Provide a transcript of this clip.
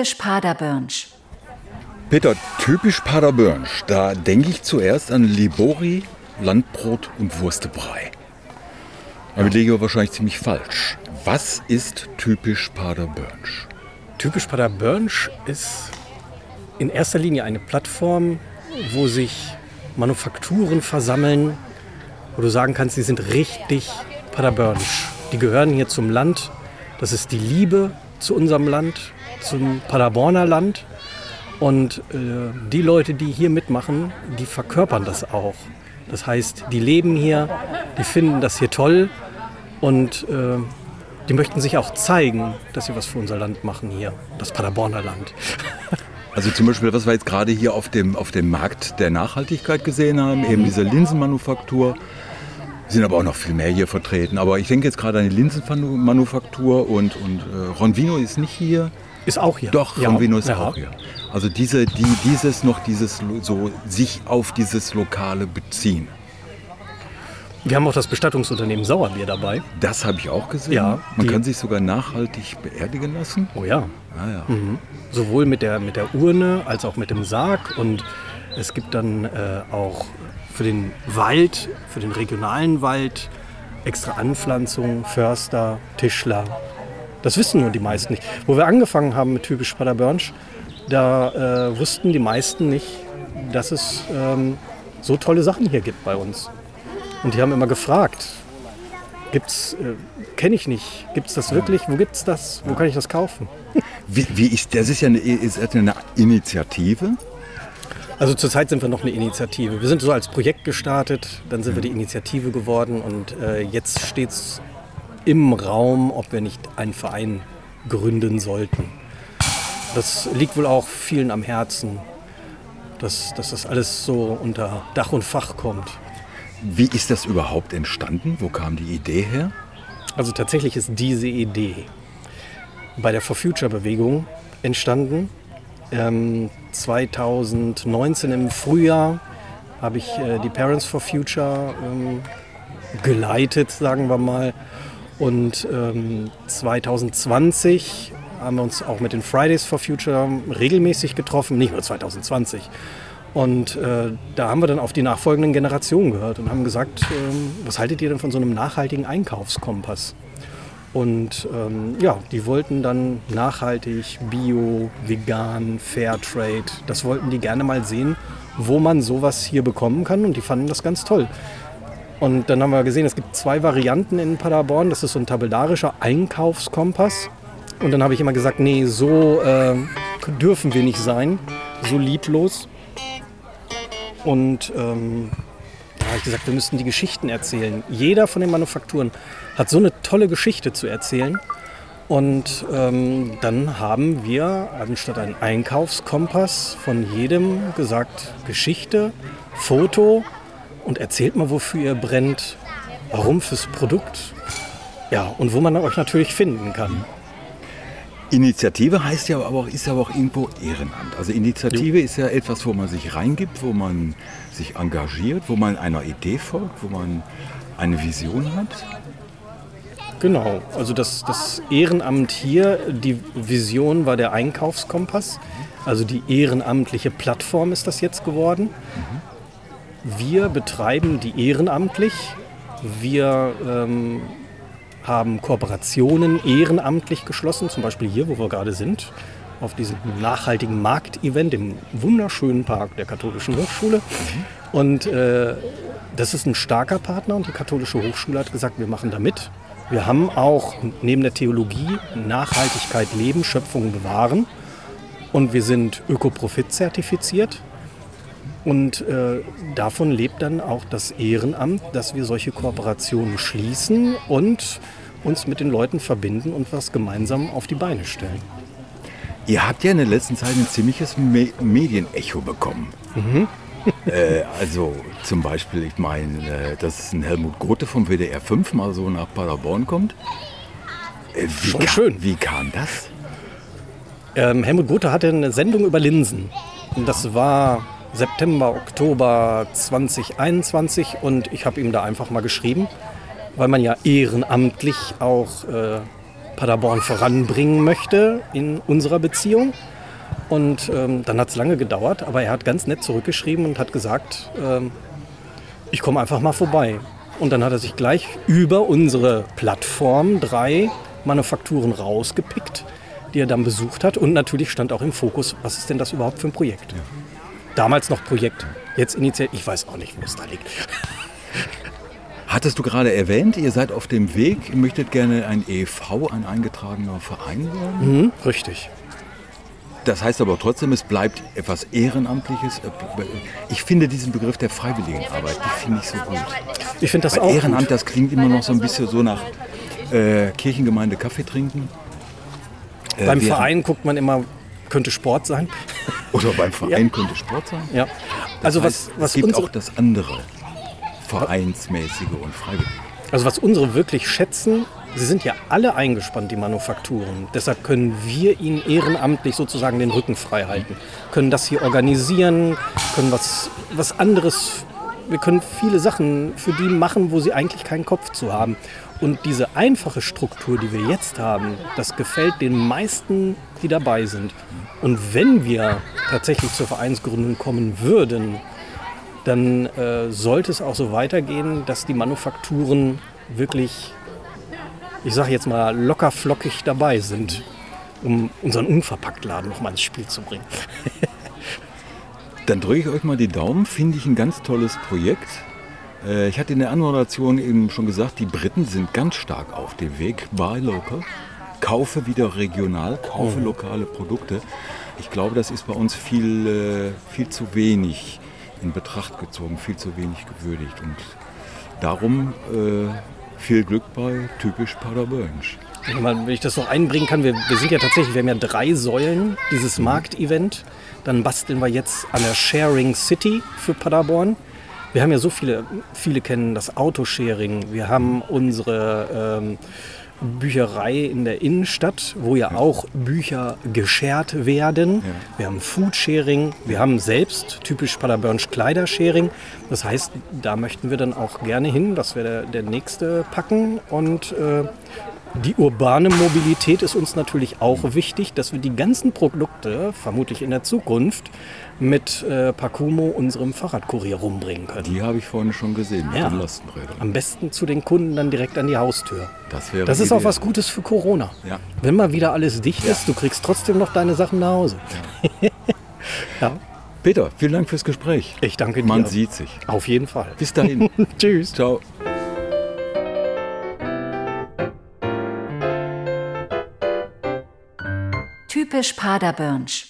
Typisch Paderbörnsch. Peter, typisch Paderbörnsch. Da denke ich zuerst an Libori, Landbrot und Wurstebrei. Aber ich liege wahrscheinlich ziemlich falsch. Was ist typisch Paderbörnsch? Typisch Paderbörnsch ist in erster Linie eine Plattform, wo sich Manufakturen versammeln, wo du sagen kannst, die sind richtig Paderbörnsch. Die gehören hier zum Land. Das ist die Liebe zu unserem Land, zum Paderborner Land. Und äh, die Leute, die hier mitmachen, die verkörpern das auch. Das heißt, die leben hier, die finden das hier toll und äh, die möchten sich auch zeigen, dass sie was für unser Land machen hier, das Paderborner Land. Also zum Beispiel, was wir jetzt gerade hier auf dem, auf dem Markt der Nachhaltigkeit gesehen haben, eben diese Linsenmanufaktur. Sind aber auch noch viel mehr hier vertreten. Aber ich denke jetzt gerade an die Linsenmanufaktur und, und äh, Ronvino ist nicht hier. Ist auch hier. Doch, ja. Ist ja. auch hier. Also diese, die, dieses noch dieses so sich auf dieses Lokale beziehen. Wir haben auch das Bestattungsunternehmen Sauerbier dabei. Das habe ich auch gesehen. Ja, Man kann sich sogar nachhaltig beerdigen lassen. Oh ja. Ah, ja. Mhm. Sowohl mit der, mit der Urne als auch mit dem Sarg. Und es gibt dann äh, auch für den Wald, für den regionalen Wald, extra Anpflanzungen, Förster, Tischler. Das wissen nur die meisten nicht. Wo wir angefangen haben mit typisch Paderbörnsch, da äh, wussten die meisten nicht, dass es ähm, so tolle Sachen hier gibt bei uns. Und die haben immer gefragt, gibt's, äh, kenne ich nicht, gibt's das wirklich, wo gibt's das, wo kann ich das kaufen? Wie, wie ist, das ist ja eine, ist eine Initiative. Also zurzeit sind wir noch eine Initiative. Wir sind so als Projekt gestartet, dann sind wir die Initiative geworden und äh, jetzt steht es im Raum, ob wir nicht einen Verein gründen sollten. Das liegt wohl auch vielen am Herzen, dass, dass das alles so unter Dach und Fach kommt. Wie ist das überhaupt entstanden? Wo kam die Idee her? Also tatsächlich ist diese Idee bei der For Future Bewegung entstanden. Ähm, 2019 im Frühjahr habe ich äh, die Parents for Future ähm, geleitet, sagen wir mal. Und ähm, 2020 haben wir uns auch mit den Fridays for Future regelmäßig getroffen, nicht nur 2020. Und äh, da haben wir dann auf die nachfolgenden Generationen gehört und haben gesagt, ähm, was haltet ihr denn von so einem nachhaltigen Einkaufskompass? Und ähm, ja, die wollten dann nachhaltig, bio, vegan, Fairtrade. Das wollten die gerne mal sehen, wo man sowas hier bekommen kann. Und die fanden das ganz toll. Und dann haben wir gesehen, es gibt zwei Varianten in Paderborn. Das ist so ein tabellarischer Einkaufskompass. Und dann habe ich immer gesagt, nee, so äh, dürfen wir nicht sein, so lieblos. Und ähm, da habe ich gesagt, wir müssten die Geschichten erzählen. Jeder von den Manufakturen hat so eine tolle Geschichte zu erzählen. Und ähm, dann haben wir anstatt einen Einkaufskompass von jedem gesagt, Geschichte, Foto und erzählt mal, wofür ihr brennt, warum fürs Produkt. Ja, und wo man euch natürlich finden kann. Initiative heißt ja aber auch, ist ja aber auch irgendwo Ehrenamt. Also Initiative ist ja etwas, wo man sich reingibt, wo man sich engagiert, wo man einer Idee folgt, wo man eine Vision hat. Genau, also das, das Ehrenamt hier, die Vision war der Einkaufskompass. Also die ehrenamtliche Plattform ist das jetzt geworden. Wir betreiben die ehrenamtlich. Wir ähm, haben Kooperationen ehrenamtlich geschlossen, zum Beispiel hier, wo wir gerade sind, auf diesem nachhaltigen Marktevent im wunderschönen Park der Katholischen Hochschule. Und äh, das ist ein starker Partner und die Katholische Hochschule hat gesagt, wir machen da mit. Wir haben auch neben der Theologie Nachhaltigkeit leben, Schöpfung bewahren. Und wir sind Ökoprofit zertifiziert. Und äh, davon lebt dann auch das Ehrenamt, dass wir solche Kooperationen schließen und uns mit den Leuten verbinden und was gemeinsam auf die Beine stellen. Ihr habt ja in der letzten Zeit ein ziemliches Me Medienecho bekommen. äh, also zum Beispiel, ich meine, äh, dass ein Helmut Grote vom WDR 5 mal so nach Paderborn kommt. Äh, wie Schon kam, schön. Wie kam das? Ähm, Helmut Gotha hatte eine Sendung über Linsen. Und das war September, Oktober 2021 und ich habe ihm da einfach mal geschrieben, weil man ja ehrenamtlich auch äh, Paderborn voranbringen möchte in unserer Beziehung. Und ähm, dann hat es lange gedauert, aber er hat ganz nett zurückgeschrieben und hat gesagt, ähm, ich komme einfach mal vorbei. Und dann hat er sich gleich über unsere Plattform drei Manufakturen rausgepickt, die er dann besucht hat. Und natürlich stand auch im Fokus, was ist denn das überhaupt für ein Projekt? Ja. Damals noch Projekt, jetzt initiiert, ich weiß auch nicht, wo es da liegt. Hattest du gerade erwähnt, ihr seid auf dem Weg, ihr möchtet gerne ein EV, ein eingetragener Verein werden? Mhm, richtig. Das heißt aber trotzdem, es bleibt etwas Ehrenamtliches. Ich finde diesen Begriff der Freiwilligenarbeit, die finde ich so gut. Ich finde das Weil auch Ehrenamt, gut. das klingt immer noch so ein bisschen so nach äh, Kirchengemeinde Kaffee trinken. Äh, Beim Verein guckt man immer, könnte Sport sein. Oder beim Verein ja. könnte Sport sein. Ja. Also heißt, was, was es gibt auch das andere, vereinsmäßige und freiwillige. Also was unsere wirklich schätzen, sie sind ja alle eingespannt, die Manufakturen. Deshalb können wir ihnen ehrenamtlich sozusagen den Rücken frei halten. Können das hier organisieren, können was, was anderes, wir können viele Sachen für die machen, wo sie eigentlich keinen Kopf zu haben. Und diese einfache Struktur, die wir jetzt haben, das gefällt den meisten, die dabei sind. Und wenn wir tatsächlich zur Vereinsgründung kommen würden, dann äh, sollte es auch so weitergehen, dass die Manufakturen wirklich, ich sage jetzt mal, locker flockig dabei sind, um unseren Unverpacktladen noch mal ins Spiel zu bringen. dann drücke ich euch mal die Daumen, finde ich ein ganz tolles Projekt. Äh, ich hatte in der Anmoderation eben schon gesagt, die Briten sind ganz stark auf dem Weg. Buy local, kaufe wieder regional, kaufe mhm. lokale Produkte. Ich glaube, das ist bei uns viel, äh, viel zu wenig in Betracht gezogen, viel zu wenig gewürdigt. Und darum äh, viel Glück bei typisch Paderbornisch. Wenn ich das noch einbringen kann, wir, wir, sind ja tatsächlich, wir haben ja drei Säulen dieses mhm. Marktevent. Dann basteln wir jetzt an der Sharing City für Paderborn. Wir haben ja so viele, viele kennen das Autosharing. Wir haben unsere ähm, Bücherei in der Innenstadt, wo ja, ja. auch Bücher geshared werden. Ja. Wir haben Foodsharing, wir haben selbst typisch Paderbornsch Kleidersharing. Das heißt, da möchten wir dann auch gerne hin, dass wir der, der nächste packen. Und äh, die urbane Mobilität ist uns natürlich auch wichtig, dass wir die ganzen Produkte, vermutlich in der Zukunft, mit äh, Pacumo, unserem Fahrradkurier, rumbringen können. Die habe ich vorhin schon gesehen mit ja. den Lastenrädern. Am besten zu den Kunden dann direkt an die Haustür. Das, wäre das ist auch was Gutes für Corona. Ja. Wenn mal wieder alles dicht ja. ist, du kriegst trotzdem noch deine Sachen nach Hause. Ja. Peter, vielen Dank fürs Gespräch. Ich danke dir. Man sieht sich. Auf jeden Fall. Bis dahin. Tschüss. Ciao. Typisch Paderbornsch.